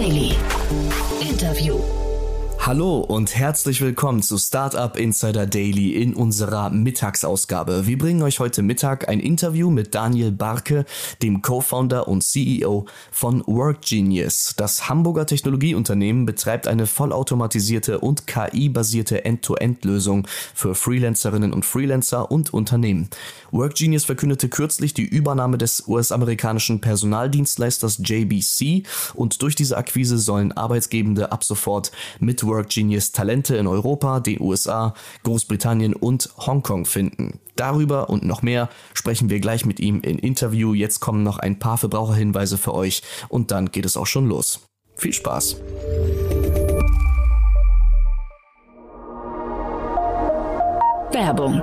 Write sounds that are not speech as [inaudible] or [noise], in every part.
Daily. Hallo und herzlich willkommen zu Startup Insider Daily in unserer Mittagsausgabe. Wir bringen euch heute Mittag ein Interview mit Daniel Barke, dem Co-Founder und CEO von WorkGenius. Das Hamburger Technologieunternehmen betreibt eine vollautomatisierte und KI-basierte End-to-End-Lösung für Freelancerinnen und Freelancer und Unternehmen. WorkGenius verkündete kürzlich die Übernahme des US-amerikanischen Personaldienstleisters JBC und durch diese Akquise sollen Arbeitsgebende ab sofort mit Work Genius Talente in Europa, den USA, Großbritannien und Hongkong finden. Darüber und noch mehr sprechen wir gleich mit ihm in Interview. Jetzt kommen noch ein paar Verbraucherhinweise für euch und dann geht es auch schon los. Viel Spaß! Werbung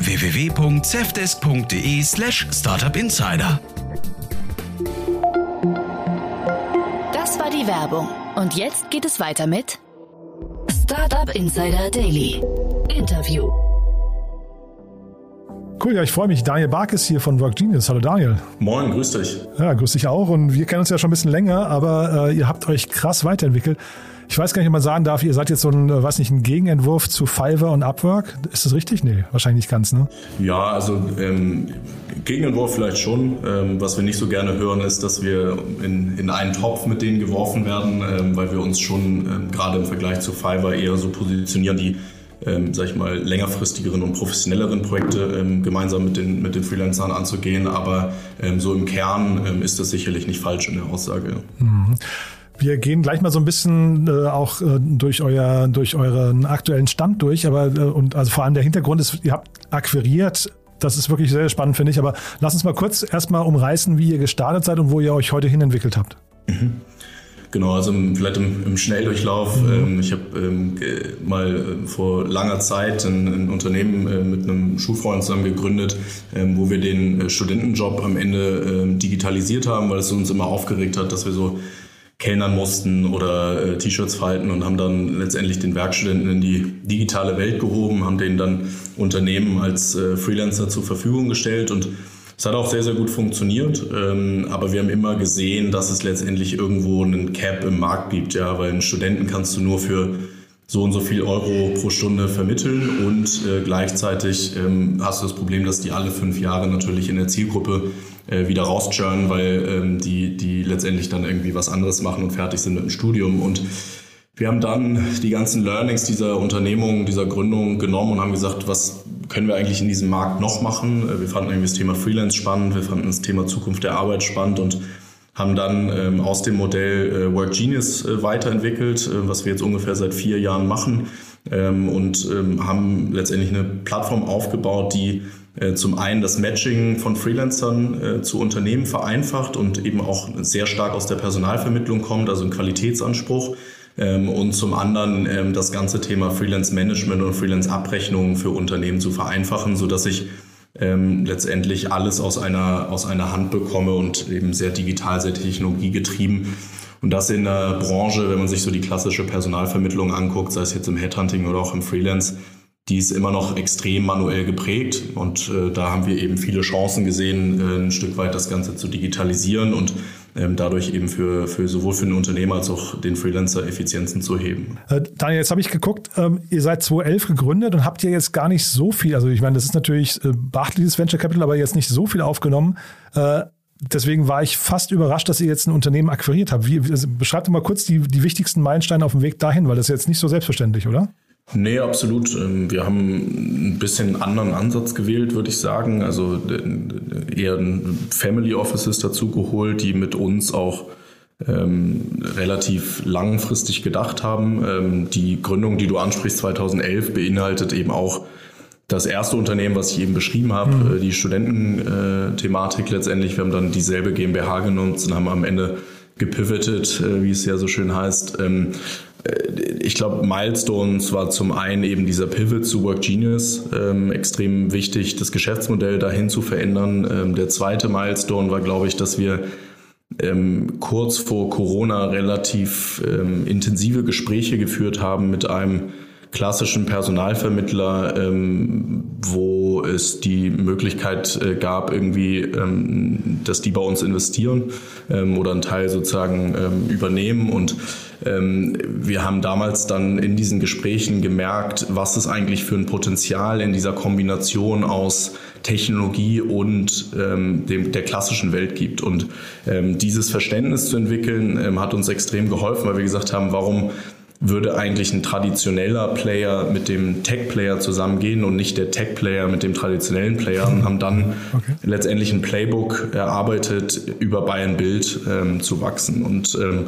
www.zefdesk.de slash startupinsider. Das war die Werbung. Und jetzt geht es weiter mit Startup Insider Daily. Interview. Cool, ja, ich freue mich. Daniel Barkes hier von Work Genius. Hallo Daniel. Moin, grüß dich. Ja, grüß dich auch. Und wir kennen uns ja schon ein bisschen länger, aber äh, ihr habt euch krass weiterentwickelt. Ich weiß gar nicht, ob man sagen darf, ihr seid jetzt so ein, äh, weiß nicht, ein Gegenentwurf zu Fiverr und Upwork. Ist das richtig? Nee, wahrscheinlich nicht ganz, ne? Ja, also ähm, Gegenentwurf vielleicht schon. Ähm, was wir nicht so gerne hören, ist, dass wir in, in einen Topf mit denen geworfen werden, ähm, weil wir uns schon ähm, gerade im Vergleich zu Fiverr eher so positionieren, die ähm, sag ich mal, längerfristigeren und professionelleren Projekte ähm, gemeinsam mit den, mit den Freelancern anzugehen. Aber ähm, so im Kern ähm, ist das sicherlich nicht falsch in der Aussage. Mhm. Wir gehen gleich mal so ein bisschen äh, auch äh, durch euer durch euren aktuellen Stand durch, aber äh, und also vor allem der Hintergrund ist, ihr habt akquiriert. Das ist wirklich sehr spannend, finde ich. Aber lass uns mal kurz erstmal umreißen, wie ihr gestartet seid und wo ihr euch heute hin entwickelt habt. Mhm. Genau, also vielleicht im, im Schnelldurchlauf. Mhm. Ähm, ich habe ähm, mal äh, vor langer Zeit ein, ein Unternehmen äh, mit einem Schulfreund zusammen gegründet, ähm, wo wir den äh, Studentenjob am Ende ähm, digitalisiert haben, weil es uns immer aufgeregt hat, dass wir so kellnern mussten oder äh, T-Shirts falten und haben dann letztendlich den Werkstudenten in die digitale Welt gehoben, haben denen dann Unternehmen als äh, Freelancer zur Verfügung gestellt und es hat auch sehr, sehr gut funktioniert, ähm, aber wir haben immer gesehen, dass es letztendlich irgendwo einen Cap im Markt gibt, ja, weil einen Studenten kannst du nur für so und so viel Euro pro Stunde vermitteln und äh, gleichzeitig ähm, hast du das Problem, dass die alle fünf Jahre natürlich in der Zielgruppe äh, wieder rauschurnen, weil ähm, die, die letztendlich dann irgendwie was anderes machen und fertig sind mit dem Studium. Und wir haben dann die ganzen Learnings dieser Unternehmung, dieser Gründung genommen und haben gesagt, was können wir eigentlich in diesem Markt noch machen? Äh, wir fanden irgendwie das Thema Freelance spannend, wir fanden das Thema Zukunft der Arbeit spannend und haben dann ähm, aus dem Modell äh, Work Genius äh, weiterentwickelt, äh, was wir jetzt ungefähr seit vier Jahren machen ähm, und ähm, haben letztendlich eine Plattform aufgebaut, die zum einen das Matching von Freelancern äh, zu Unternehmen vereinfacht und eben auch sehr stark aus der Personalvermittlung kommt, also ein Qualitätsanspruch. Ähm, und zum anderen ähm, das ganze Thema Freelance Management und Freelance Abrechnungen für Unternehmen zu vereinfachen, so dass ich ähm, letztendlich alles aus einer, aus einer Hand bekomme und eben sehr digital, sehr technologiegetrieben. Und das in der Branche, wenn man sich so die klassische Personalvermittlung anguckt, sei es jetzt im Headhunting oder auch im Freelance, die ist immer noch extrem manuell geprägt. Und äh, da haben wir eben viele Chancen gesehen, äh, ein Stück weit das Ganze zu digitalisieren und ähm, dadurch eben für, für sowohl für den Unternehmer als auch den Freelancer Effizienzen zu heben. Äh, Daniel, jetzt habe ich geguckt, ähm, ihr seid 2011 gegründet und habt ihr jetzt gar nicht so viel, also ich meine, das ist natürlich äh, beachtliches Venture Capital, aber jetzt nicht so viel aufgenommen. Äh, deswegen war ich fast überrascht, dass ihr jetzt ein Unternehmen akquiriert habt. Wie, also beschreibt mal kurz die, die wichtigsten Meilensteine auf dem Weg dahin, weil das ist jetzt nicht so selbstverständlich, oder? Nee, absolut. Ähm, wir haben ein bisschen einen anderen Ansatz gewählt, würde ich sagen. Also eher Family Offices dazu geholt, die mit uns auch ähm, relativ langfristig gedacht haben. Ähm, die Gründung, die du ansprichst, 2011, beinhaltet eben auch das erste Unternehmen, was ich eben beschrieben habe, mhm. Äh, die Studententhematik letztendlich. Wir haben dann dieselbe GmbH genutzt und haben am Ende gepivotet, äh, wie es ja so schön heißt. Äh, ich glaube, Milestones war zum einen eben dieser Pivot zu Work Genius, ähm, extrem wichtig, das Geschäftsmodell dahin zu verändern. Ähm, der zweite Milestone war, glaube ich, dass wir ähm, kurz vor Corona relativ ähm, intensive Gespräche geführt haben mit einem klassischen Personalvermittler, ähm, wo es die Möglichkeit äh, gab, irgendwie, ähm, dass die bei uns investieren ähm, oder einen Teil sozusagen ähm, übernehmen. Und ähm, wir haben damals dann in diesen Gesprächen gemerkt, was es eigentlich für ein Potenzial in dieser Kombination aus Technologie und ähm, dem, der klassischen Welt gibt. Und ähm, dieses Verständnis zu entwickeln, ähm, hat uns extrem geholfen, weil wir gesagt haben, warum würde eigentlich ein traditioneller Player mit dem Tech-Player zusammengehen und nicht der Tech-Player mit dem traditionellen Player und haben dann okay. letztendlich ein Playbook erarbeitet, über Bayern Bild ähm, zu wachsen. Und ähm,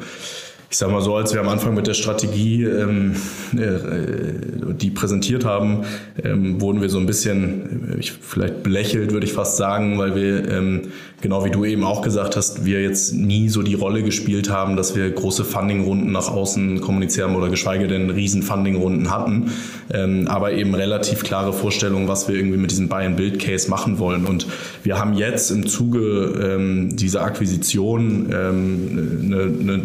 ich sage mal so, als wir am Anfang mit der Strategie ähm, äh, die präsentiert haben, ähm, wurden wir so ein bisschen, äh, ich, vielleicht belächelt, würde ich fast sagen, weil wir, ähm, genau wie du eben auch gesagt hast, wir jetzt nie so die Rolle gespielt haben, dass wir große Funding-Runden nach außen kommunizieren oder geschweige denn riesen Funding-Runden hatten, ähm, aber eben relativ klare Vorstellungen, was wir irgendwie mit diesem Buy-and-Build-Case machen wollen. Und wir haben jetzt im Zuge ähm, dieser Akquisition ähm, eine, eine,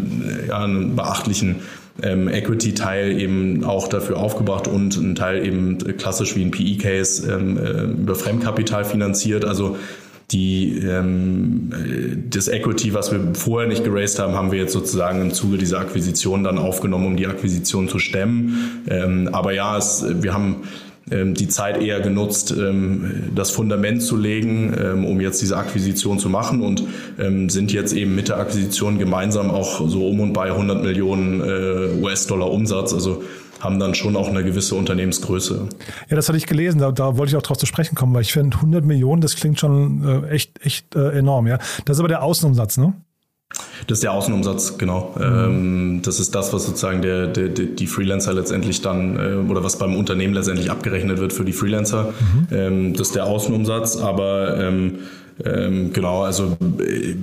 ja, eine beachtlichen ähm, Equity-Teil eben auch dafür aufgebracht und ein Teil eben klassisch wie ein PE-Case ähm, äh, über Fremdkapital finanziert. Also die, ähm, das Equity, was wir vorher nicht geraced haben, haben wir jetzt sozusagen im Zuge dieser Akquisition dann aufgenommen, um die Akquisition zu stemmen. Ähm, aber ja, es, wir haben ähm, die Zeit eher genutzt, ähm, das Fundament zu legen, ähm, um jetzt diese Akquisition zu machen und sind jetzt eben mit der Akquisition gemeinsam auch so um und bei 100 Millionen äh, US-Dollar Umsatz. Also haben dann schon auch eine gewisse Unternehmensgröße. Ja, das hatte ich gelesen, da, da wollte ich auch drauf zu sprechen kommen, weil ich finde 100 Millionen, das klingt schon äh, echt, echt äh, enorm, ja. Das ist aber der Außenumsatz, ne? Das ist der Außenumsatz, genau. Mhm. das ist das, was sozusagen der, der, die Freelancer letztendlich dann äh, oder was beim Unternehmen letztendlich abgerechnet wird für die Freelancer. Mhm. das ist der Außenumsatz, aber ähm, ähm, genau, also äh,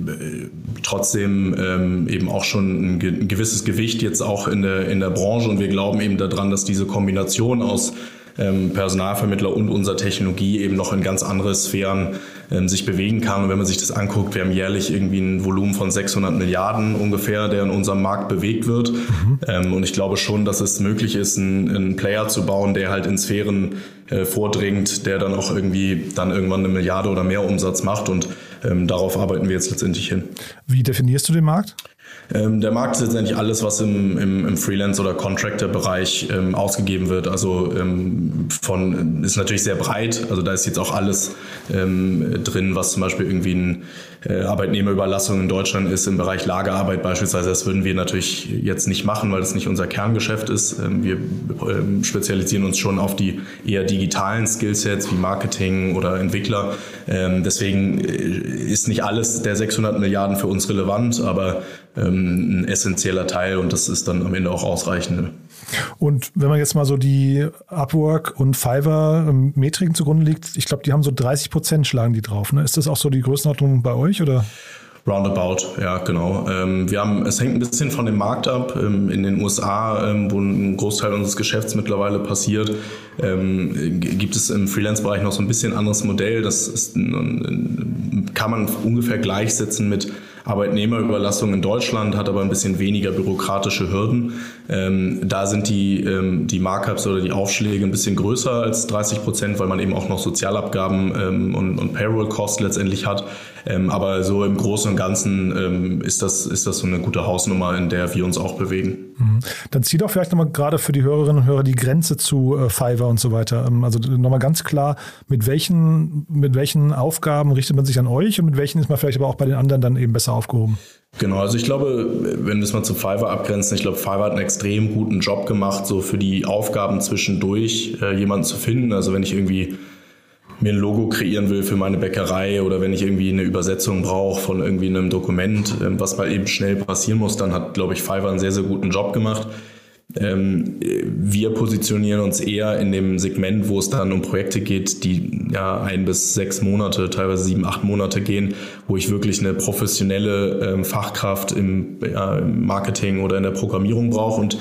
trotzdem ähm, eben auch schon ein, gewisses Gewicht jetzt auch in der, in der Branche und wir glauben eben daran, dass diese Kombination aus ähm, Personalvermittler und unserer Technologie eben noch in ganz andere Sphären ähm, sich bewegen kann. Und wenn man sich das anguckt, wir haben jährlich irgendwie ein Volumen von 600 Milliarden ungefähr, der in unserem Markt bewegt wird. Mhm. Ähm, und ich glaube schon, dass es möglich ist, einen, einen Player zu bauen, der halt in Sphären äh, vordringt, der dann auch irgendwie dann irgendwann eine Milliarde oder mehr Umsatz macht. Und ähm, darauf arbeiten wir jetzt letztendlich hin. Wie definierst du den Markt? Ähm, der Markt ist letztendlich alles, was im, im, im Freelance- oder Contractor-Bereich ähm, ausgegeben wird. Also ähm, von ist natürlich sehr breit. Also da ist jetzt auch alles ähm, drin, was zum Beispiel irgendwie ein äh, Arbeitnehmerüberlassung in Deutschland ist im Bereich Lagerarbeit beispielsweise. Das würden wir natürlich jetzt nicht machen, weil das nicht unser Kerngeschäft ist. Ähm, wir ähm, spezialisieren uns schon auf die eher digitalen Skillsets wie Marketing oder Entwickler. Deswegen äh, ist nicht alles der 600 Milliarden für uns relevant, aber ähm, ein essentieller Teil und das ist dann am Ende auch ausreichend. Und wenn man jetzt mal so die Upwork und Fiverr ähm, Metriken zugrunde liegt, ich glaube, die haben so 30 Prozent schlagen die drauf. Ne? Ist das auch so die Größenordnung bei euch oder? Roundabout, ja, genau. Ähm, wir haben, es hängt ein bisschen von dem Markt ab. Ähm, in den USA, wo ein Großteil unseres Geschäfts mittlerweile passiert, gibt es im Freelance-Bereich noch so ein bisschen anderes Modell. Das ist, kann man ungefähr gleichsetzen mit Arbeitnehmerüberlassung in Deutschland, hat aber ein bisschen weniger bürokratische Hürden. Ähm, da sind die, ähm, die Markups oder die Aufschläge ein bisschen größer als 30 Prozent, weil man eben auch noch Sozialabgaben ähm, und, und Payroll-Cost letztendlich hat. Ähm, aber so im Großen und Ganzen ähm, ist, das, ist das so eine gute Hausnummer, in der wir uns auch bewegen. Mhm. Dann zieht auch vielleicht nochmal gerade für die Hörerinnen und Hörer die Grenze zu äh, Fiverr und so weiter. Ähm, also nochmal ganz klar, mit welchen, mit welchen Aufgaben richtet man sich an euch und mit welchen ist man vielleicht aber auch bei den anderen dann eben besser aufgehoben? Genau, also ich glaube, wenn wir es mal zu Fiverr abgrenzen, ich glaube, Fiverr hat einen extrem guten Job gemacht, so für die Aufgaben zwischendurch äh, jemanden zu finden. Also wenn ich irgendwie mir ein Logo kreieren will für meine Bäckerei oder wenn ich irgendwie eine Übersetzung brauche von irgendwie einem Dokument, ähm, was mal eben schnell passieren muss, dann hat, glaube ich, Fiverr einen sehr, sehr guten Job gemacht. Ähm, wir positionieren uns eher in dem Segment, wo es dann um Projekte geht, die ja ein bis sechs Monate, teilweise sieben, acht Monate gehen, wo ich wirklich eine professionelle ähm, Fachkraft im, Marketing oder in der Programmierung brauche. Und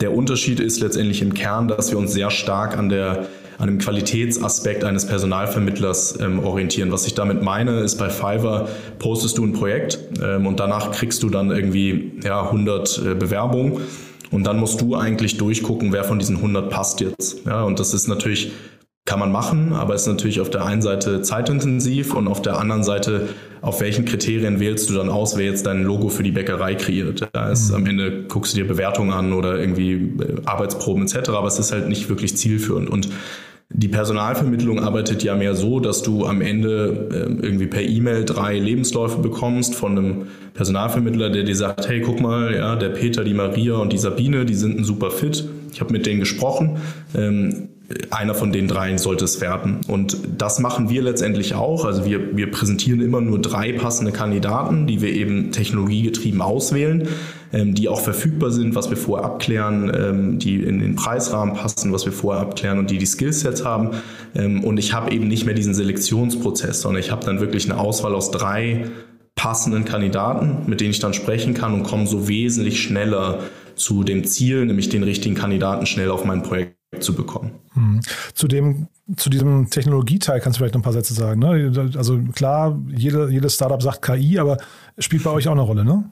der Unterschied ist letztendlich im Kern, dass wir uns sehr stark an der an dem Qualitätsaspekt eines Personalvermittlers ähm, orientieren. Was ich damit meine, ist bei Fiverr postest du ein Projekt ähm, und danach kriegst du dann irgendwie ja, 100 äh, Bewerbungen und dann musst du eigentlich durchgucken, wer von diesen 100 passt jetzt. Ja, und das ist natürlich, kann man machen, aber ist natürlich auf der einen Seite zeitintensiv und auf der anderen Seite, auf welchen Kriterien wählst du dann aus, wer jetzt dein Logo für die Bäckerei kreiert. Da ist, am Ende guckst du dir Bewertungen an oder irgendwie äh, Arbeitsproben etc., aber es ist halt nicht wirklich zielführend. Und die Personalvermittlung arbeitet ja mehr so, dass du am Ende äh, irgendwie per E-Mail drei Lebensläufe bekommst von einem Personalvermittler, der dir sagt, hey, guck mal, ja, der Peter, die Maria und die Sabine, die sind ein super fit. Ich habe mit denen gesprochen. Ähm, einer von den dreien sollte es werden. Und das machen wir letztendlich auch. Also wir, wir präsentieren immer nur drei passende Kandidaten, die wir eben technologiegetrieben auswählen, ähm, die auch verfügbar sind, was wir vorher abklären, ähm, die in den Preisrahmen passen, was wir vorher abklären und die die Skillsets haben. Ähm, und ich habe eben nicht mehr diesen Selektionsprozess, sondern ich habe dann wirklich eine Auswahl aus drei passenden Kandidaten, mit denen ich dann sprechen kann und komme so wesentlich schneller zu dem Ziel, nämlich den richtigen Kandidaten schnell auf mein Projekt zu bekommen. Hm. Zu dem zu diesem Technologieteil kannst du vielleicht noch ein paar Sätze sagen. Ne? Also klar, jede, jedes Startup sagt KI, aber spielt bei euch auch eine Rolle, ne?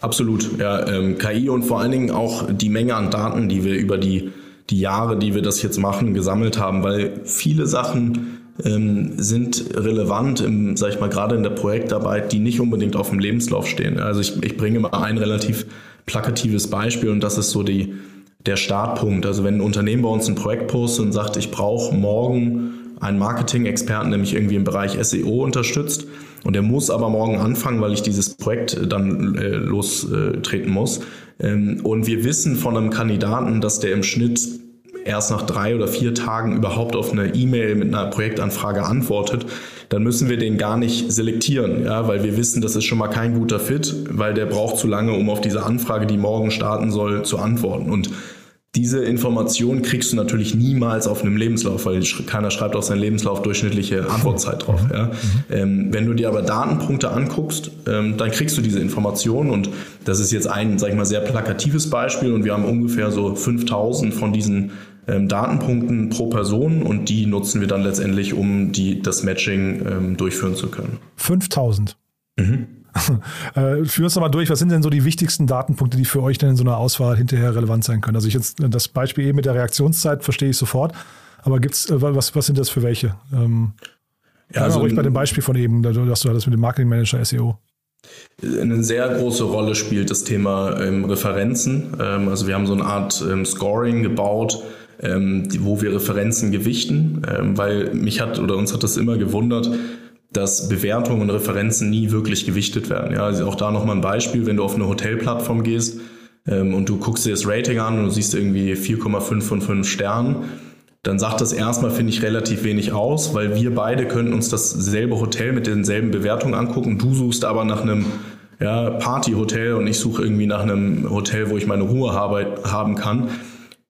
Absolut, ja. Ähm, KI und vor allen Dingen auch die Menge an Daten, die wir über die, die Jahre, die wir das jetzt machen, gesammelt haben, weil viele Sachen ähm, sind relevant, im, sag ich mal, gerade in der Projektarbeit, die nicht unbedingt auf dem Lebenslauf stehen. Also ich, ich bringe mal ein relativ plakatives Beispiel und das ist so die, der Startpunkt. Also wenn ein Unternehmen bei uns ein Projekt postet und sagt, ich brauche morgen einen Marketing-Experten, der mich irgendwie im Bereich SEO unterstützt und der muss aber morgen anfangen, weil ich dieses Projekt dann äh, lostreten muss. Ähm, und wir wissen von einem Kandidaten, dass der im Schnitt erst nach drei oder vier Tagen überhaupt auf eine E-Mail mit einer Projektanfrage antwortet, dann müssen wir den gar nicht selektieren, ja, weil wir wissen, das ist schon mal kein guter Fit, weil der braucht zu lange, um auf diese Anfrage, die morgen starten soll, zu antworten. Und diese Information kriegst du natürlich niemals auf einem Lebenslauf, weil keiner schreibt auf seinen Lebenslauf durchschnittliche Antwortzeit drauf. Ja. Mhm. Ähm, wenn du dir aber Datenpunkte anguckst, ähm, dann kriegst du diese Information und das ist jetzt ein, sag ich mal, sehr plakatives Beispiel und wir haben ungefähr so 5000 von diesen ähm, Datenpunkten pro Person und die nutzen wir dann letztendlich, um die, das Matching ähm, durchführen zu können. 5000? Mhm. [laughs] Äh, führ uns doch mal durch, was sind denn so die wichtigsten Datenpunkte, die für euch denn in so einer Auswahl hinterher relevant sein können? Also ich jetzt das Beispiel eben mit der Reaktionszeit verstehe ich sofort, aber gibt's, äh, was, was sind das für welche? Ähm, ja, also ruhig bei dem Beispiel von eben, dass du das mit dem Marketing Manager SEO. Eine sehr große Rolle spielt das Thema ähm, Referenzen. Ähm, also wir haben so eine Art ähm, Scoring gebaut, ähm, die, wo wir Referenzen gewichten, ähm, weil mich hat oder uns hat das immer gewundert, dass Bewertungen und Referenzen nie wirklich gewichtet werden. Ja, also auch da nochmal ein Beispiel, wenn du auf eine Hotelplattform gehst ähm, und du guckst dir das Rating an und du siehst irgendwie 4,5 von 5 Sternen, dann sagt das erstmal, finde ich, relativ wenig aus, weil wir beide könnten uns dasselbe Hotel mit denselben Bewertungen angucken. Du suchst aber nach einem ja, Partyhotel und ich suche irgendwie nach einem Hotel, wo ich meine Ruhe habe, haben kann.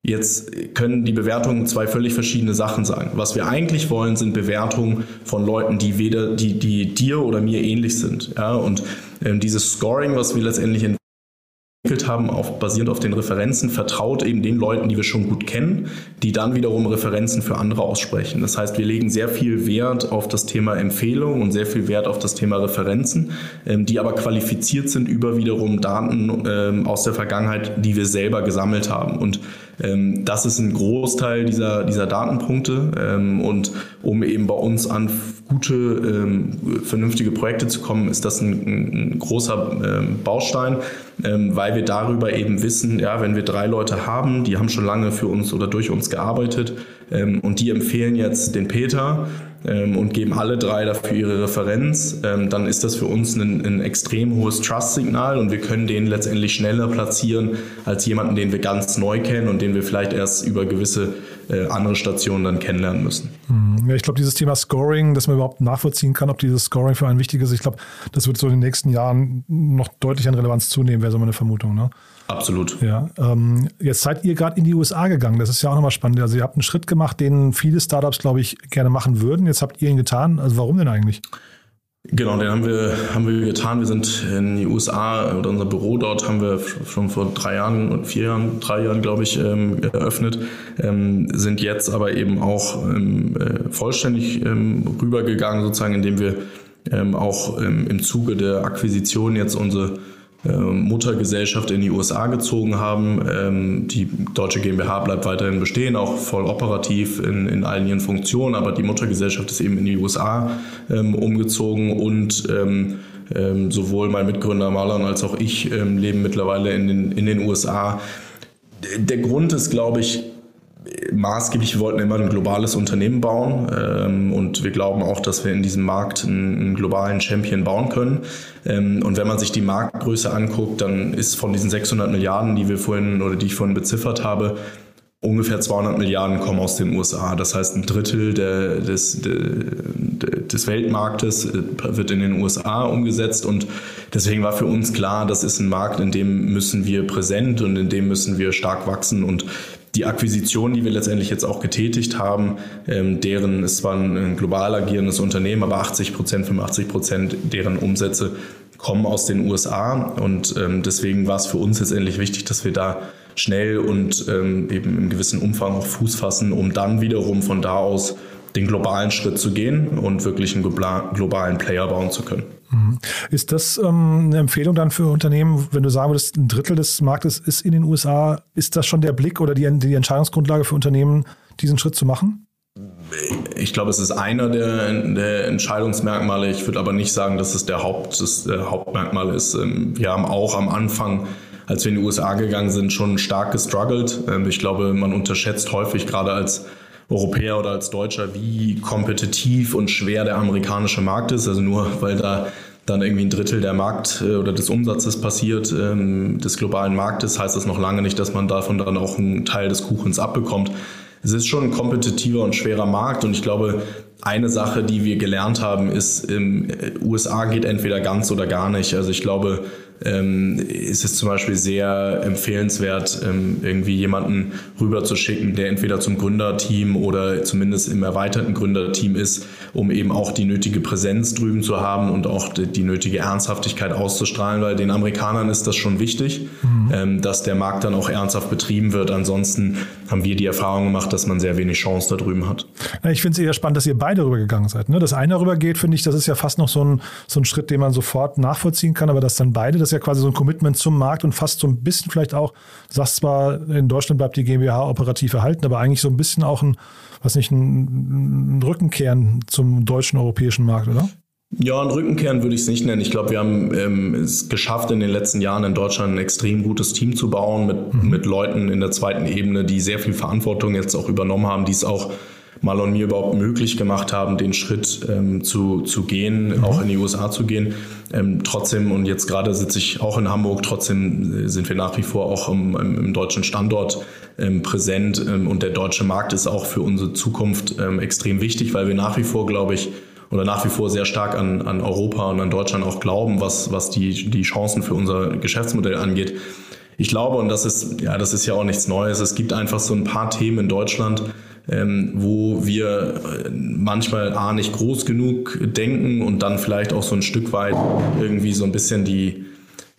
Jetzt können die Bewertungen zwei völlig verschiedene Sachen sein. Was wir eigentlich wollen, sind Bewertungen von Leuten, die weder, die, die dir oder mir ähnlich sind. Ja, und ähm, dieses Scoring, was wir letztendlich entwickelt haben, auf, basierend auf den Referenzen, vertraut eben den Leuten, die wir schon gut kennen, die dann wiederum Referenzen für andere aussprechen. Das heißt, wir legen sehr viel Wert auf das Thema Empfehlung und sehr viel Wert auf das Thema Referenzen, ähm, die aber qualifiziert sind über wiederum Daten ähm, aus der Vergangenheit, die wir selber gesammelt haben. Und ähm, das ist ein Großteil dieser, dieser Datenpunkte. Ähm, und um eben bei uns an gute, ähm, vernünftige Projekte zu kommen, ist das ein, ein großer Baustein, weil wir darüber eben wissen, ja, wenn wir drei Leute haben, die haben schon lange für uns oder durch uns gearbeitet und die empfehlen jetzt den Peter, ähm, und geben alle drei dafür ihre Referenz, ähm, dann ist das für uns ein, ein extrem hohes Trust-Signal und wir können den letztendlich schneller platzieren als jemanden, den wir ganz neu kennen und den wir vielleicht erst über gewisse äh, andere Stationen dann kennenlernen müssen. Hm, ja, ich glaube, dieses Thema Scoring, dass man überhaupt nachvollziehen kann, ob dieses Scoring für einen wichtig ist, ich glaube, das wird so in den nächsten Jahren noch deutlich an Relevanz zunehmen, wäre so meine Vermutung. Ne? Absolut. Ja, ähm, jetzt seid ihr gerade in die USA gegangen. Das ist ja auch nochmal spannend. Also ihr habt einen Schritt gemacht, den viele Startups, glaube ich, gerne machen würden. Jetzt habt ihr ihn getan. Also warum denn eigentlich? Genau, den haben wir, haben wir getan. Wir sind in die USA oder unser Büro dort haben wir schon vor drei Jahren und vier Jahren, drei Jahren, glaube ich, ähm, eröffnet. Ähm, sind jetzt aber eben auch ähm, äh, vollständig ähm, rübergegangen, sozusagen, indem wir ähm, auch ähm, im Zuge der Akquisition jetzt unsere Muttergesellschaft in die USA gezogen haben. Ähm, die deutsche GmbH bleibt weiterhin bestehen, auch voll operativ in, in allen ihren Funktionen, aber die Muttergesellschaft ist eben in die USA ähm, umgezogen und sowohl mein Mitgründer Marlon als auch ich leben mittlerweile in den, in den USA. Der Grund ist, glaube ich, maßgeblich, wir wollten immer ein globales Unternehmen bauen ähm, und wir glauben auch, dass wir in diesem Markt einen, einen globalen Champion bauen können. Ähm, und wenn man sich die Marktgröße anguckt, dann ist von diesen 600 Milliarden, die wir vorhin oder die ich vorhin beziffert habe, ungefähr 200 Milliarden kommen aus den USA. Das heißt, ein Drittel der, des, des Weltmarktes äh, wird in den USA umgesetzt und deswegen war für uns klar, das ist ein Markt, in dem müssen wir präsent und in dem müssen wir stark wachsen und die Akquisition, die wir letztendlich jetzt auch getätigt haben, ähm, deren, es war ein, ein global agierendes Unternehmen, aber 80 Prozent, 85 Prozent deren Umsätze kommen aus den USA und ähm, deswegen war es für uns letztendlich wichtig, dass wir da schnell und ähm, eben im gewissen Umfang auch Fuß fassen, um dann wiederum von da aus den globalen Schritt zu gehen und wirklich einen globalen Player bauen zu können. Mhm. Ist das ähm, eine Empfehlung dann für Unternehmen, wenn du sagen würdest, ein Drittel des Marktes ist in den USA, ist das schon der Blick oder die, die Entscheidungsgrundlage für Unternehmen, diesen Schritt zu machen? Ich glaube, es ist einer der, der, Entscheidungsmerkmale. Ich würde aber nicht sagen, dass es der, Haupt, das der Hauptmerkmal ist. Ähm, wir haben auch am Anfang, als wir in die USA gegangen sind, schon stark gestruggelt. Ähm, ich glaube, man unterschätzt häufig gerade als Europäer oder als Deutscher, wie kompetitiv und schwer der amerikanische Markt ist. Also nur weil da dann irgendwie ein Drittel der Markt äh, oder des Umsatzes passiert, ähm, des globalen Marktes, heißt das noch lange nicht, dass man davon dann auch einen Teil des Kuchens abbekommt. Es ist schon ein kompetitiver und schwerer Markt und ich glaube, eine Sache, die wir gelernt haben, ist, äh, USA geht entweder ganz oder gar nicht. Also ich glaube, ähm, ist es zum Beispiel sehr empfehlenswert, ähm, irgendwie jemanden rüberzuschicken, der entweder zum Gründerteam oder zumindest im erweiterten Gründerteam ist, um eben auch die nötige Präsenz drüben zu haben und auch die, die nötige Ernsthaftigkeit auszustrahlen, weil den Amerikanern ist das schon wichtig, mhm. ähm, dass der Markt dann auch ernsthaft betrieben wird. Ansonsten haben wir die Erfahrung gemacht, dass man sehr wenig Chance da drüben hat. Ich finde es eher spannend, dass ihr beide rübergegangen seid. Ne? Dass einer rübergeht, finde ich, das ist ja fast noch so ein, so ein Schritt, den man sofort nachvollziehen kann, aber dass dann beide das ja quasi so ein Commitment zum Markt und fast so ein bisschen vielleicht auch, du sagst zwar, in Deutschland bleibt die GmbH operativ erhalten, aber eigentlich so ein bisschen auch ein, was nicht, ein, ein Rückenkehren zum deutschen europäischen Markt, oder? Ja, ein Rückenkehren würde ich es nicht nennen. Ich glaube, wir haben ähm, es geschafft, in den letzten Jahren in Deutschland ein extrem gutes Team zu bauen mit, mhm. mit Leuten in der zweiten Ebene, die sehr viel Verantwortung jetzt auch übernommen haben, die es auch mal und mir überhaupt möglich gemacht haben, den Schritt ähm, zu, zu gehen, mhm. auch in die USA zu gehen. Ähm, trotzdem, und jetzt gerade sitze ich auch in Hamburg, trotzdem äh, sind wir nach wie vor auch im, im, im deutschen Standort ähm, präsent ähm, und der deutsche Markt ist auch für unsere Zukunft ähm, extrem wichtig, weil wir nach wie vor, glaube ich, oder nach wie vor sehr stark an, an Europa und an Deutschland auch glauben, was, was die, die Chancen für unser Geschäftsmodell angeht. Ich glaube, und das ist, ja, das ist ja auch nichts Neues, es gibt einfach so ein paar Themen in Deutschland, ähm, wo wir äh, manchmal A nicht groß genug denken und dann vielleicht auch so ein Stück weit irgendwie so ein bisschen die,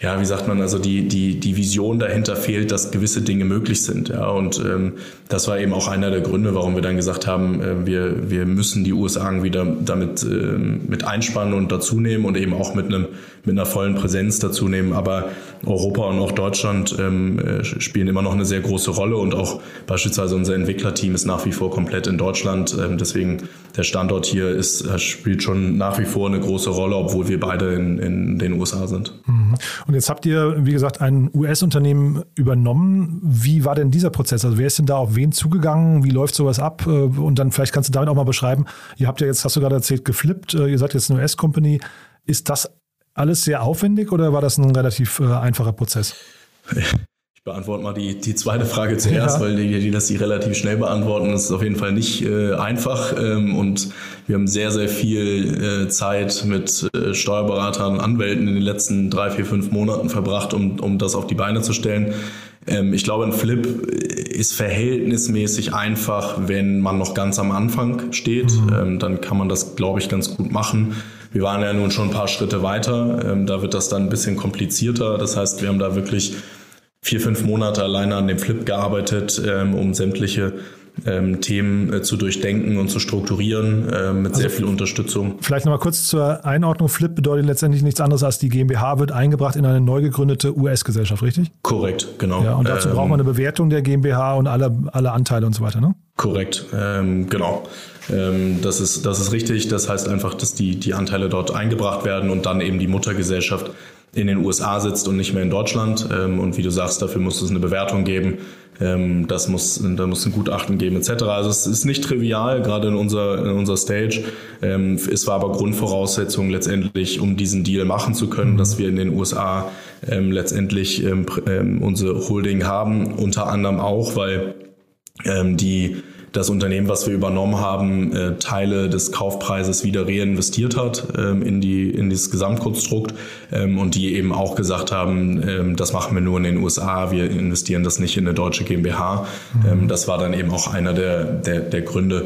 ja, wie sagt man, also die, die, die Vision dahinter fehlt, dass gewisse Dinge möglich sind. Ja, und ähm, das war eben auch einer der Gründe, warum wir dann gesagt haben, äh, wir, wir müssen die USA wieder damit äh, mit einspannen und dazu nehmen und eben auch mit einem mit einer vollen Präsenz dazu nehmen. Aber Europa und auch Deutschland ähm, äh, spielen immer noch eine sehr große Rolle und auch beispielsweise unser Entwicklerteam ist nach wie vor komplett in Deutschland. Ähm, deswegen der Standort hier ist, äh, spielt schon nach wie vor eine große Rolle, obwohl wir beide in, in den USA sind. Mhm. Und jetzt habt ihr, wie gesagt, ein US-Unternehmen übernommen. Wie war denn dieser Prozess? Also wer ist denn da auf wen zugegangen? Wie läuft sowas ab? Äh, und dann vielleicht kannst du damit auch mal beschreiben, ihr habt ja jetzt, hast du gerade erzählt, geflippt, ihr seid jetzt eine US-Company. Ist das alles sehr aufwendig oder war das ein relativ äh, einfacher Prozess? [laughs] beantworte mal die, die zweite Frage zuerst, ja. weil die, die lässt sich relativ schnell beantworten. Das ist auf jeden Fall nicht äh, einfach ähm, und wir haben sehr, sehr viel äh, Zeit mit äh, Steuerberatern und Anwälten in den letzten drei, vier, fünf Monaten verbracht, um, um das auf die Beine zu stellen. Ähm, ich glaube, ein Flip ist verhältnismäßig einfach, wenn man noch ganz am Anfang steht. Mhm. Ähm, dann kann man das, glaube ich, ganz gut machen. Wir waren ja nun schon ein paar Schritte weiter. Ähm, da wird das dann ein bisschen komplizierter. Das heißt, wir haben da wirklich vier, fünf Monate alleine an dem Flip gearbeitet, ähm, um sämtliche ähm, Themen äh, zu durchdenken und zu strukturieren äh, mit also sehr viel Unterstützung. Vielleicht nochmal kurz zur Einordnung. Flip bedeutet letztendlich nichts anderes als die GmbH wird eingebracht in eine neu gegründete US-Gesellschaft, richtig? Korrekt, genau. Ja, und dazu ähm, braucht man eine Bewertung der GmbH und alle, alle Anteile und so weiter, ne? Korrekt, ähm, genau. Ähm, das, ist, das ist richtig. Das heißt einfach, dass die, die Anteile dort eingebracht werden und dann eben die Muttergesellschaft in den USA sitzt und nicht mehr in Deutschland. Ähm, und wie du sagst, dafür muss es eine Bewertung geben. Ähm, das muss, da muss ein Gutachten geben etc. Also es ist nicht trivial, gerade in unserer, in unserer Stage. Ähm, es war aber Grundvoraussetzung letztendlich, um diesen Deal machen zu können, dass wir in den USA letztendlich unsere Holding haben. Unter anderem auch, weil die das Unternehmen, was wir übernommen haben, äh, Teile des Kaufpreises wieder reinvestiert hat ähm, in, die, in dieses Gesamtkonstrukt ähm, und die eben auch gesagt haben, ähm, das machen wir nur in den USA, wir investieren das nicht in eine deutsche GmbH. Mhm. das war dann eben auch einer der, der, der Gründe.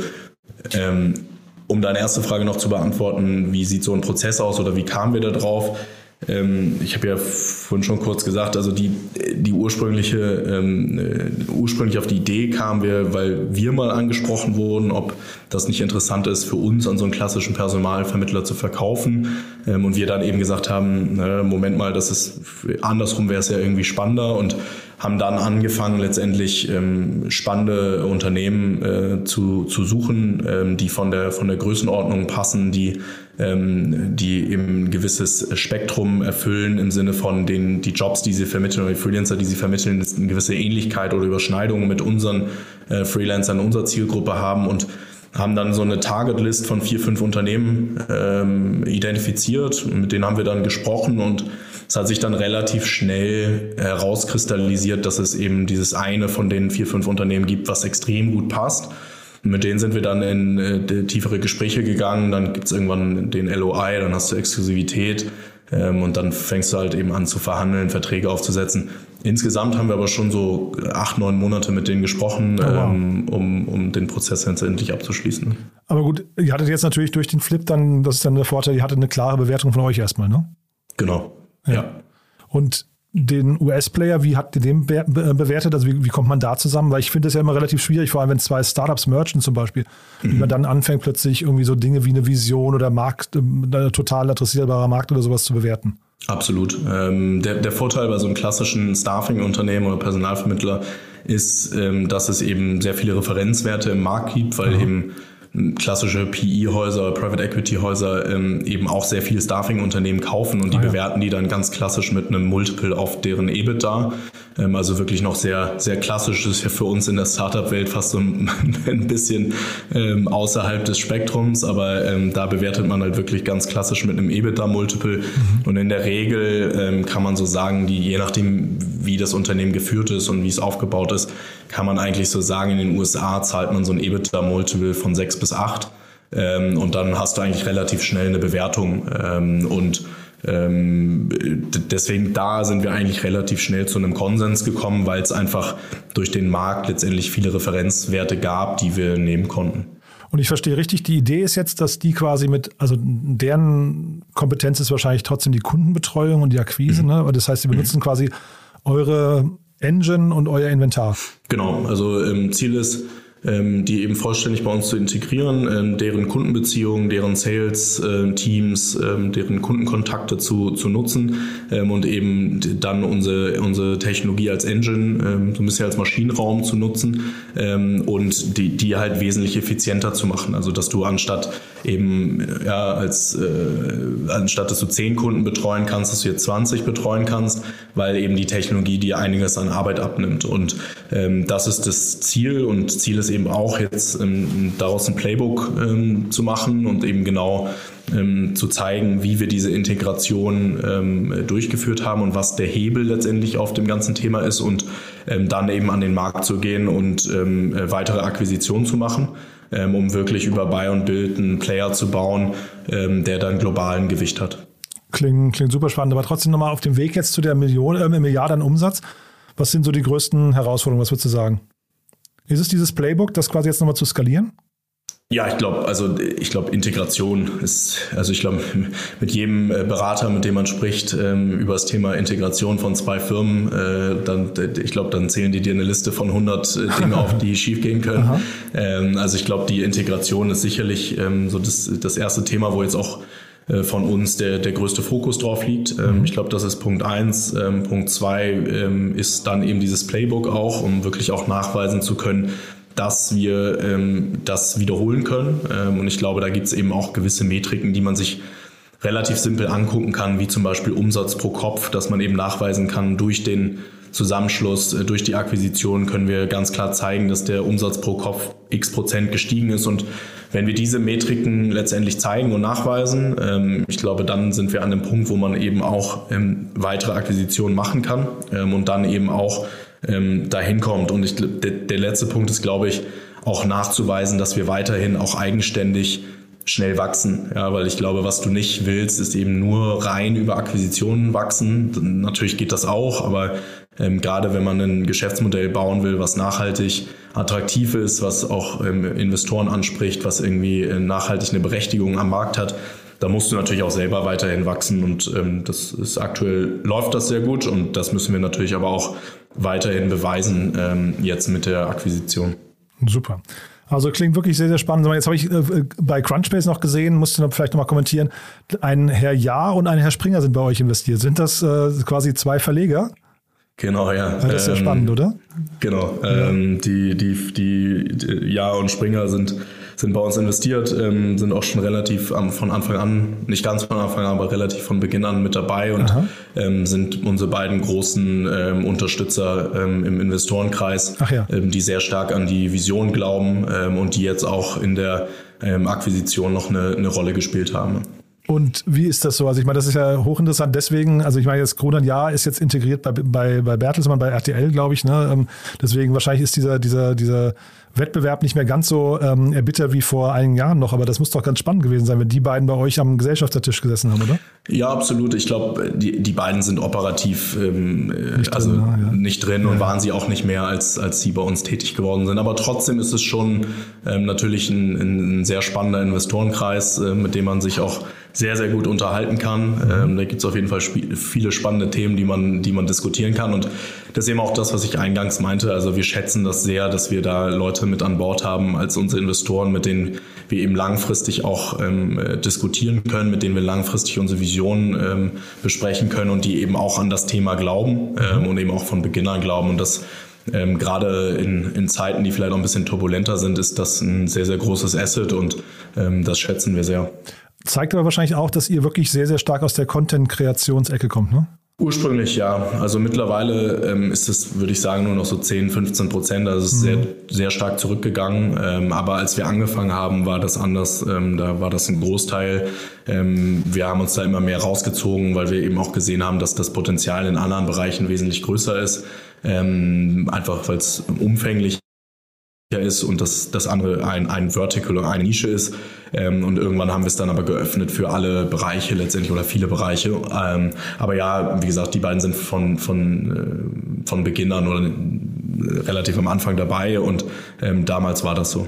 um deine erste Frage noch zu beantworten, wie sieht so ein Prozess aus oder wie kamen wir da drauf? Ähm, ich habe ja vorhin schon kurz gesagt, also die, die ursprüngliche, ähm, äh, ursprünglich auf die Idee kamen wir, weil wir mal angesprochen wurden, ob das nicht interessant ist für uns an so einen klassischen Personalvermittler zu verkaufen. Ähm, und wir dann eben gesagt haben, na, Moment mal, das ist andersrum wäre es ja irgendwie spannender und haben dann angefangen, letztendlich ähm, spannende Unternehmen äh, zu, zu suchen, ähm, die von der, von der Größenordnung passen, die ähm, die eben ein gewisses Spektrum erfüllen im Sinne von den die Jobs, die sie vermitteln oder die Freelancer, die sie vermitteln, eine gewisse Ähnlichkeit oder Überschneidung mit unseren äh, Freelancern unserer Zielgruppe haben und haben dann so eine Target-List von vier, fünf Unternehmen ähm, identifiziert. Mit denen haben wir dann gesprochen und es hat sich dann relativ schnell herauskristallisiert, dass es eben dieses eine von den vier, fünf Unternehmen gibt, was extrem gut passt. Mit denen sind wir dann in äh, tiefere Gespräche gegangen. Dann gibt's irgendwann den LOI, dann hast du Exklusivität ähm, und dann fängst du halt eben an zu verhandeln, Verträge aufzusetzen. Insgesamt haben wir aber schon so acht, neun Monate mit denen gesprochen, oh, wow. ähm, um, um den Prozess endlich abzuschließen. Aber gut, ihr hattet jetzt natürlich durch den Flip dann, das ist dann der Vorteil, ihr hattet eine klare Bewertung von euch erstmal, ne? Genau, ja. ja. Und den US-Player, wie habt ihr den be bewertet? Also wie, wie, kommt man da zusammen? Weil ich finde es ja immer relativ schwierig, vor allem wenn zwei Startups merchen zum Beispiel, mhm. wie man dann anfängt plötzlich irgendwie so Dinge wie eine Vision oder Markt, äh, total adressierbarer Markt oder sowas zu bewerten. Absolut. Ähm, der, der Vorteil bei so einem klassischen Staffing-Unternehmen oder Personalvermittler ist, ähm, dass es eben sehr viele Referenzwerte im Markt gibt, weil mhm. eben klassische PE-Häuser, Private Equity-Häuser ähm, eben auch sehr viele Staffing-Unternehmen kaufen und die ah, ja. bewerten die dann ganz klassisch mit einem Multiple auf deren EBITDA. Ähm, also wirklich noch sehr, sehr klassisch. Das ist ja für uns in der Startup-Welt fast so ein, [laughs] ein bisschen ähm, außerhalb des Spektrums, aber ähm, da bewertet man halt wirklich ganz klassisch mit einem EBITDA-Multiple. Mhm. Und in der Regel ähm, kann man so sagen, die, je nachdem, wie das Unternehmen geführt ist und wie es aufgebaut ist, kann man eigentlich so sagen, in den USA zahlt man so ein EBITDA-Multiple von sechs bis acht. Ähm, und dann hast du eigentlich relativ schnell eine Bewertung. Ähm, und ähm, deswegen da sind wir eigentlich relativ schnell zu einem Konsens gekommen, weil es einfach durch den Markt letztendlich viele Referenzwerte gab, die wir nehmen konnten. Und ich verstehe richtig, die Idee ist jetzt, dass die quasi mit, also deren Kompetenz ist wahrscheinlich trotzdem die Kundenbetreuung und die Akquise, mhm. ne? Das heißt, sie benutzen mhm. quasi eure Engine und euer Inventar. Genau, also ähm, Ziel ist, die eben vollständig bei uns zu integrieren, ähm, deren Kundenbeziehungen, deren Sales-Teams, ähm, ähm, deren Kundenkontakte zu, zu nutzen ähm, und eben dann unsere, unsere Technologie als Engine, ähm, so ein bisschen als Maschinenraum zu nutzen und die, die halt wesentlich effizienter zu machen. Also dass du anstatt eben ja als äh, anstatt dass du zehn Kunden betreuen kannst, dass du jetzt 20 betreuen kannst, weil eben die Technologie dir einiges an Arbeit abnimmt. Und das ist das Ziel und Ziel ist ist eben auch jetzt ähm, daraus ein Playbook ähm, zu machen und eben genau ähm, zu zeigen, wie wir diese Integration ähm, durchgeführt haben und was der Hebel letztendlich auf dem ganzen Thema ist und ähm, dann eben an den Markt zu gehen und ähm, äh, weitere Akquisitionen zu machen, ähm, um wirklich über Buy und Build einen Player zu bauen, ähm, der dann globalen Gewicht hat. Klingt, klingt super spannend, aber trotzdem nochmal auf dem Weg jetzt zu der Million, äh, Milliarde an Umsatz. Was sind so die größten Herausforderungen? Was würdest du sagen? Ist es dieses Playbook, das quasi jetzt nochmal zu skalieren? Ja, ich glaube, also ich glaube, Integration ist, also ich glaube, mit jedem äh, Berater, mit dem man spricht, ähm, über das Thema Integration von zwei Firmen, äh, dann, ich glaube, dann zählen die dir eine Liste von 100 äh, Dinge auf, die [laughs] schiefgehen können. Ähm, also ich glaube, die Integration ist sicherlich ähm, so das, das erste Thema, wo jetzt auch äh, von uns der, der größte Fokus drauf liegt. Ähm, ich glaube, das ist Punkt eins. Ähm, Punkt zwei ähm, ist dann eben dieses Playbook auch, um wirklich auch nachweisen zu können, dass wir ähm, das wiederholen können. Ähm, und ich glaube, da gibt es eben auch gewisse Metriken, die man sich relativ simpel angucken kann, wie zum Beispiel Umsatz pro Kopf, dass man eben nachweisen kann, durch den Zusammenschluss, äh, durch die Akquisition können wir ganz klar zeigen, dass der Umsatz pro Kopf x Prozent gestiegen ist. Und wenn wir diese Metriken letztendlich zeigen und nachweisen, ähm, ich glaube, dann sind wir an dem Punkt, wo man eben auch ähm, weitere Akquisitionen machen kann ähm, und dann eben auch dahin kommt. Und ich, der letzte Punkt ist, glaube ich, auch nachzuweisen, dass wir weiterhin auch eigenständig schnell wachsen. Ja, weil ich glaube, was du nicht willst, ist eben nur rein über Akquisitionen wachsen. Natürlich geht das auch, aber ähm, gerade wenn man ein Geschäftsmodell bauen will, was nachhaltig attraktiv ist, was auch ähm, Investoren anspricht, was irgendwie äh, nachhaltig eine Berechtigung am Markt hat, da musst du natürlich auch selber weiterhin wachsen und ähm, das ist aktuell läuft das sehr gut und das müssen wir natürlich aber auch weiterhin beweisen ähm, jetzt mit der Akquisition. Super. Also klingt wirklich sehr, sehr spannend. Jetzt habe ich äh, bei Crunchbase noch gesehen, musst du vielleicht noch mal kommentieren, ein Herr Jahr und ein Herr Springer sind bei euch investiert. Sind das äh, quasi zwei Verleger? Genau, ja. Das ist ja ähm, spannend, oder? Genau. Ja. Ähm, die, die, die, die Jahr und Springer sind sind bei uns investiert, ähm, sind auch schon relativ ähm, von Anfang an, nicht ganz von Anfang an, aber relativ von Beginn an mit dabei und ähm, sind unsere beiden großen ähm, Unterstützer ähm, im Investorenkreis, ja. Die sehr stark an die Vision glauben und die jetzt auch in der Akquisition noch eine, eine Rolle gespielt haben. Und wie ist das so? Also ich meine, das ist ja hochinteressant deswegen, also ich meine jetzt Kronan Ja ist jetzt integriert bei, bei, bei Bertelsmann, bei RTL, glaube ich. Ne? Deswegen wahrscheinlich ist dieser, dieser, dieser Wettbewerb nicht mehr ganz so ähm, erbittert wie vor einigen Jahren noch, aber das muss doch ganz spannend gewesen sein, wenn die beiden bei euch am Gesellschaftertisch gesessen haben, oder? Ja, absolut. Ich glaube, die, die beiden sind operativ ähm, nicht also drin, ja. nicht drin ja. und waren sie auch nicht mehr, als, als sie bei uns tätig geworden sind. Aber trotzdem ist es schon ähm, natürlich ein, ein, sehr spannender Investorenkreis, äh, mit dem man sich auch sehr, sehr gut unterhalten kann. Mhm. Ähm, da gibt es auf jeden Fall viele spannende Themen, die man, die man diskutieren kann. Und das ist eben auch das, was ich eingangs meinte. Also wir schätzen das sehr, dass wir da Leute mit an Bord haben als unsere Investoren, mit denen wir eben langfristig auch ähm, diskutieren können, mit denen wir langfristig unsere Visionen ähm, besprechen können und die eben auch an das Thema glauben ähm, und eben auch von Beginn an glauben. Und das ähm, gerade in, in Zeiten, die vielleicht auch ein bisschen turbulenter sind, ist das ein sehr, sehr großes Asset und ähm, das schätzen wir sehr. Zeigt aber wahrscheinlich auch, dass ihr wirklich sehr, sehr stark aus der Content-Kreationsecke kommt, ne? Ursprünglich ja. Also mittlerweile ähm, ist es, würde ich sagen, nur noch so 10, 15 Prozent. Also es ist mhm. sehr, sehr stark zurückgegangen. Ähm, aber als wir angefangen haben, war das anders. Ähm, da war das ein Großteil. Ähm, wir haben uns da immer mehr rausgezogen, weil wir eben auch gesehen haben, dass das Potenzial in anderen Bereichen wesentlich größer ist. Ähm, einfach weil es umfänglich ist und das, das andere ein, ein Vertical oder eine Nische ist. Ähm, und irgendwann haben wir es dann aber geöffnet für alle Bereiche letztendlich oder viele Bereiche. Ähm, aber ja, wie gesagt, die beiden sind von, von, äh, von Beginn an oder äh, relativ am Anfang dabei und ähm, damals war das so.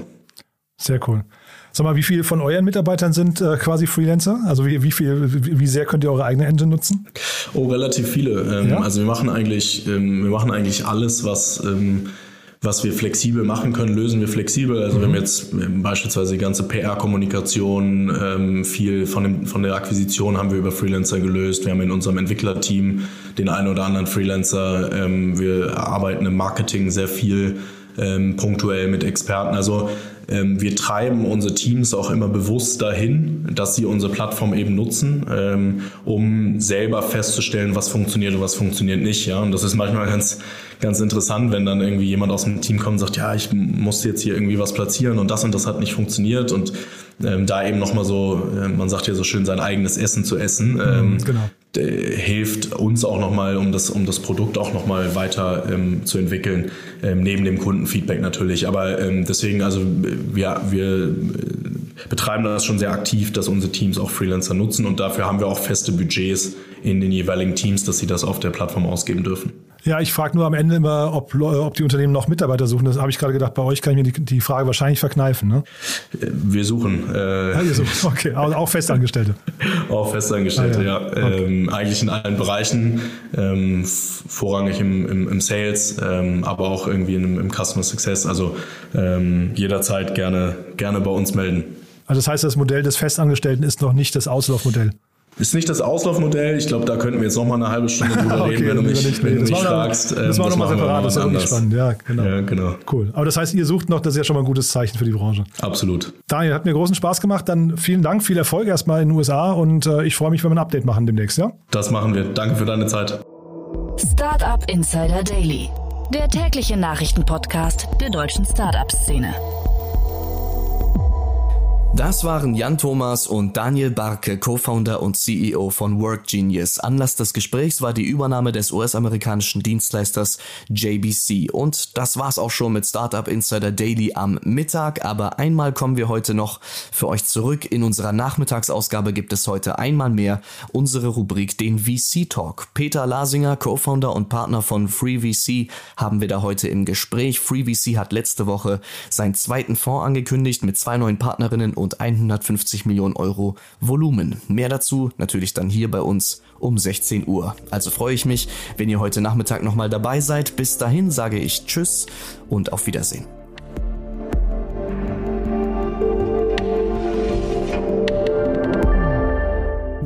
Sehr cool. Sag mal, wie viele von euren Mitarbeitern sind äh, quasi Freelancer? Also wie, wie viel, wie, wie, sehr könnt ihr eure eigene Engine nutzen? Oh, relativ viele. Ähm, ja? Also wir machen eigentlich, ähm, wir machen eigentlich alles, was ähm, was wir flexibel machen können, lösen wir flexibel. Also mhm. wir haben jetzt ähm, beispielsweise die ganze PR-Kommunikation, ähm, viel von, dem, von der Akquisition haben wir über Freelancer gelöst. Wir haben in unserem Entwicklerteam den einen oder anderen Freelancer. Ähm, wir arbeiten im Marketing sehr viel ähm, punktuell mit Experten. Also wir treiben unsere Teams auch immer bewusst dahin, dass sie unsere Plattform eben nutzen, ähm, um selber festzustellen, was funktioniert und was funktioniert nicht. Ja? Und das ist manchmal ganz, ganz interessant, wenn dann irgendwie jemand aus dem Team kommt und sagt, ja, ich muss jetzt hier irgendwie was platzieren und das und das hat nicht funktioniert und ähm, da eben nochmal so, äh, man sagt ja so schön, sein eigenes Essen zu essen. Ähm, genau hilft uns auch nochmal, um das, um das Produkt auch nochmal weiter ähm, zu entwickeln, ähm, neben dem Kundenfeedback natürlich. Aber ähm, deswegen, also wir, wir äh, betreiben das schon sehr aktiv, dass unsere Teams auch Freelancer nutzen und dafür haben wir auch feste Budgets in den jeweiligen Teams, dass sie das auf der Plattform ausgeben dürfen. Ja, ich frage nur am Ende immer, ob, ob die Unternehmen noch Mitarbeiter suchen. Das habe ich gerade gedacht, bei euch kann ich mir die, die Frage wahrscheinlich verkneifen. Ne? Wir suchen. Äh, ja, ihr sucht. Okay, aber auch [laughs] Festangestellte. Auch Festangestellte, ah, ja. ja. Okay. Ähm, eigentlich in allen Bereichen, ähm, vorrangig im, im, im Sales, ähm, aber auch irgendwie im, im Customer Success. Also ähm, jederzeit gerne, gerne bei uns melden. Also das heißt, das Modell des Festangestellten ist noch nicht das Auslaufmodell. Ist nicht das Auslaufmodell. Ich glaube, da könnten wir jetzt noch mal eine halbe Stunde drüber [laughs] okay, reden, wenn du mich, nicht, wenn du mich fragst. Das war ähm, nochmal separat, das ist ja wirklich spannend. Ja genau. ja, genau. Cool. Aber das heißt, ihr sucht noch, das ist ja schon mal ein gutes Zeichen für die Branche. Absolut. Daniel, hat mir großen Spaß gemacht. Dann vielen Dank, viel Erfolg erstmal in den USA und äh, ich freue mich, wenn wir ein Update machen demnächst, ja? Das machen wir. Danke für deine Zeit. Startup Insider Daily, der tägliche Nachrichtenpodcast der deutschen Startup-Szene. Das waren Jan Thomas und Daniel Barke, Co-Founder und CEO von WorkGenius. Anlass des Gesprächs war die Übernahme des US-amerikanischen Dienstleisters JBC. Und das war's auch schon mit Startup Insider Daily am Mittag. Aber einmal kommen wir heute noch für euch zurück. In unserer Nachmittagsausgabe gibt es heute einmal mehr unsere Rubrik, den VC Talk. Peter Lasinger, Co-Founder und Partner von FreeVC, haben wir da heute im Gespräch. FreeVC hat letzte Woche seinen zweiten Fonds angekündigt mit zwei neuen Partnerinnen und 150 Millionen Euro Volumen. Mehr dazu natürlich dann hier bei uns um 16 Uhr. Also freue ich mich, wenn ihr heute Nachmittag nochmal dabei seid. Bis dahin sage ich Tschüss und auf Wiedersehen.